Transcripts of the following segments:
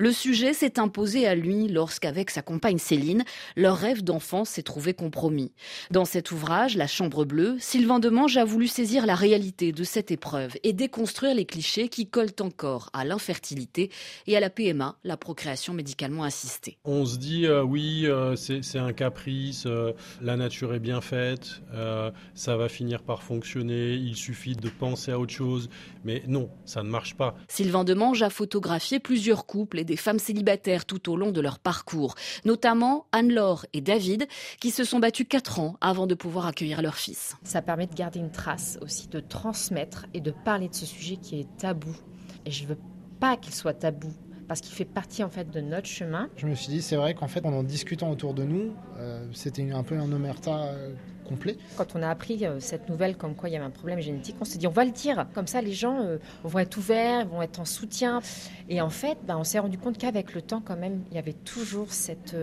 Le sujet s'est imposé à lui lorsqu'avec sa compagne Céline, leur rêve d'enfant s'est trouvé compromis. Dans cet ouvrage, La Chambre bleue, Sylvain Demange a voulu saisir la réalité de cette épreuve et déconstruire les clichés qui collent encore à l'infertilité et à la PMA, la procréation médicalement assistée. On se dit euh, oui, euh, c'est un caprice, euh, la nature est bien faite, ça va finir par fonctionner, il suffit de penser à autre chose, mais non, ça ne marche pas. Sylvain Demange a photographié plusieurs couples et des femmes célibataires tout au long de leur parcours, notamment Anne-Laure et David, qui se sont battus quatre ans avant de pouvoir accueillir leur fils. Ça permet de garder une trace aussi, de transmettre et de parler de ce sujet qui est tabou. Et je veux pas qu'il soit tabou parce qu'il fait partie en fait de notre chemin. Je me suis dit, c'est vrai qu'en fait, en discutant autour de nous, euh, c'était un peu un omerta euh, Quand on a appris euh, cette nouvelle comme quoi il y avait un problème génétique, on s'est dit, on va le dire. Comme ça, les gens vont être ouverts, vont être en soutien. Et en fait, ben, on s'est rendu compte qu'avec le temps, quand même, il y avait toujours cette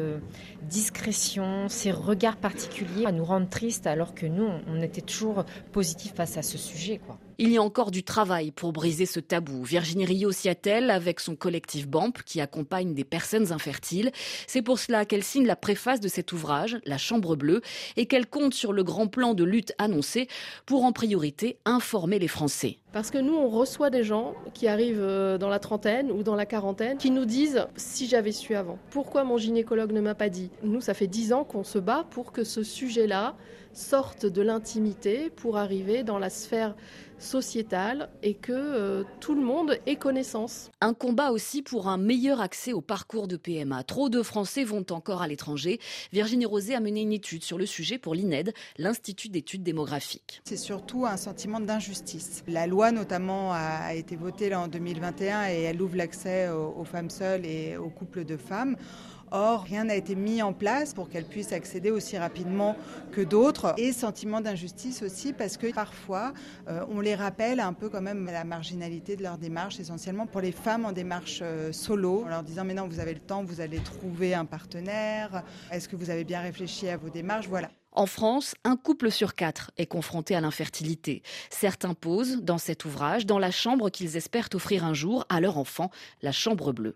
discrétion, ces regards particuliers à nous rendre tristes, alors que nous, on était toujours positifs face à ce sujet. Quoi. Il y a encore du travail pour briser ce tabou. Virginie Rio s'y attelle avec son collectif BAMP qui accompagne des personnes infertiles. C'est pour cela qu'elle signe la préface de cet ouvrage, La Chambre Bleue, et qu'elle compte sur le grand plan de lutte annoncé pour en priorité informer les Français. Parce que nous, on reçoit des gens qui arrivent euh, dans la trentaine ou dans la quarantaine qui nous disent si j'avais su avant, pourquoi mon gynécologue ne m'a pas dit? Nous, ça fait dix ans qu'on se bat pour que ce sujet-là sorte de l'intimité pour arriver dans la sphère sociétale et que euh, tout le monde ait connaissance. Un combat aussi pour un meilleur accès au parcours de PMA. Trop de Français vont encore à l'étranger. Virginie Rosé a mené une étude sur le sujet pour l'INED, l'Institut d'études démographiques. C'est surtout un sentiment d'injustice. La loi notamment a été votée en 2021 et elle ouvre l'accès aux femmes seules et aux couples de femmes. Or, rien n'a été mis en place pour qu'elles puissent accéder aussi rapidement que d'autres. Et sentiment d'injustice aussi parce que parfois, euh, on les rappelle un peu quand même à la marginalité de leur démarche, essentiellement pour les femmes en démarche euh, solo, en leur disant mais non, vous avez le temps, vous allez trouver un partenaire, est-ce que vous avez bien réfléchi à vos démarches? Voilà. En France, un couple sur quatre est confronté à l'infertilité. Certains posent dans cet ouvrage dans la chambre qu'ils espèrent offrir un jour à leur enfant, la chambre bleue.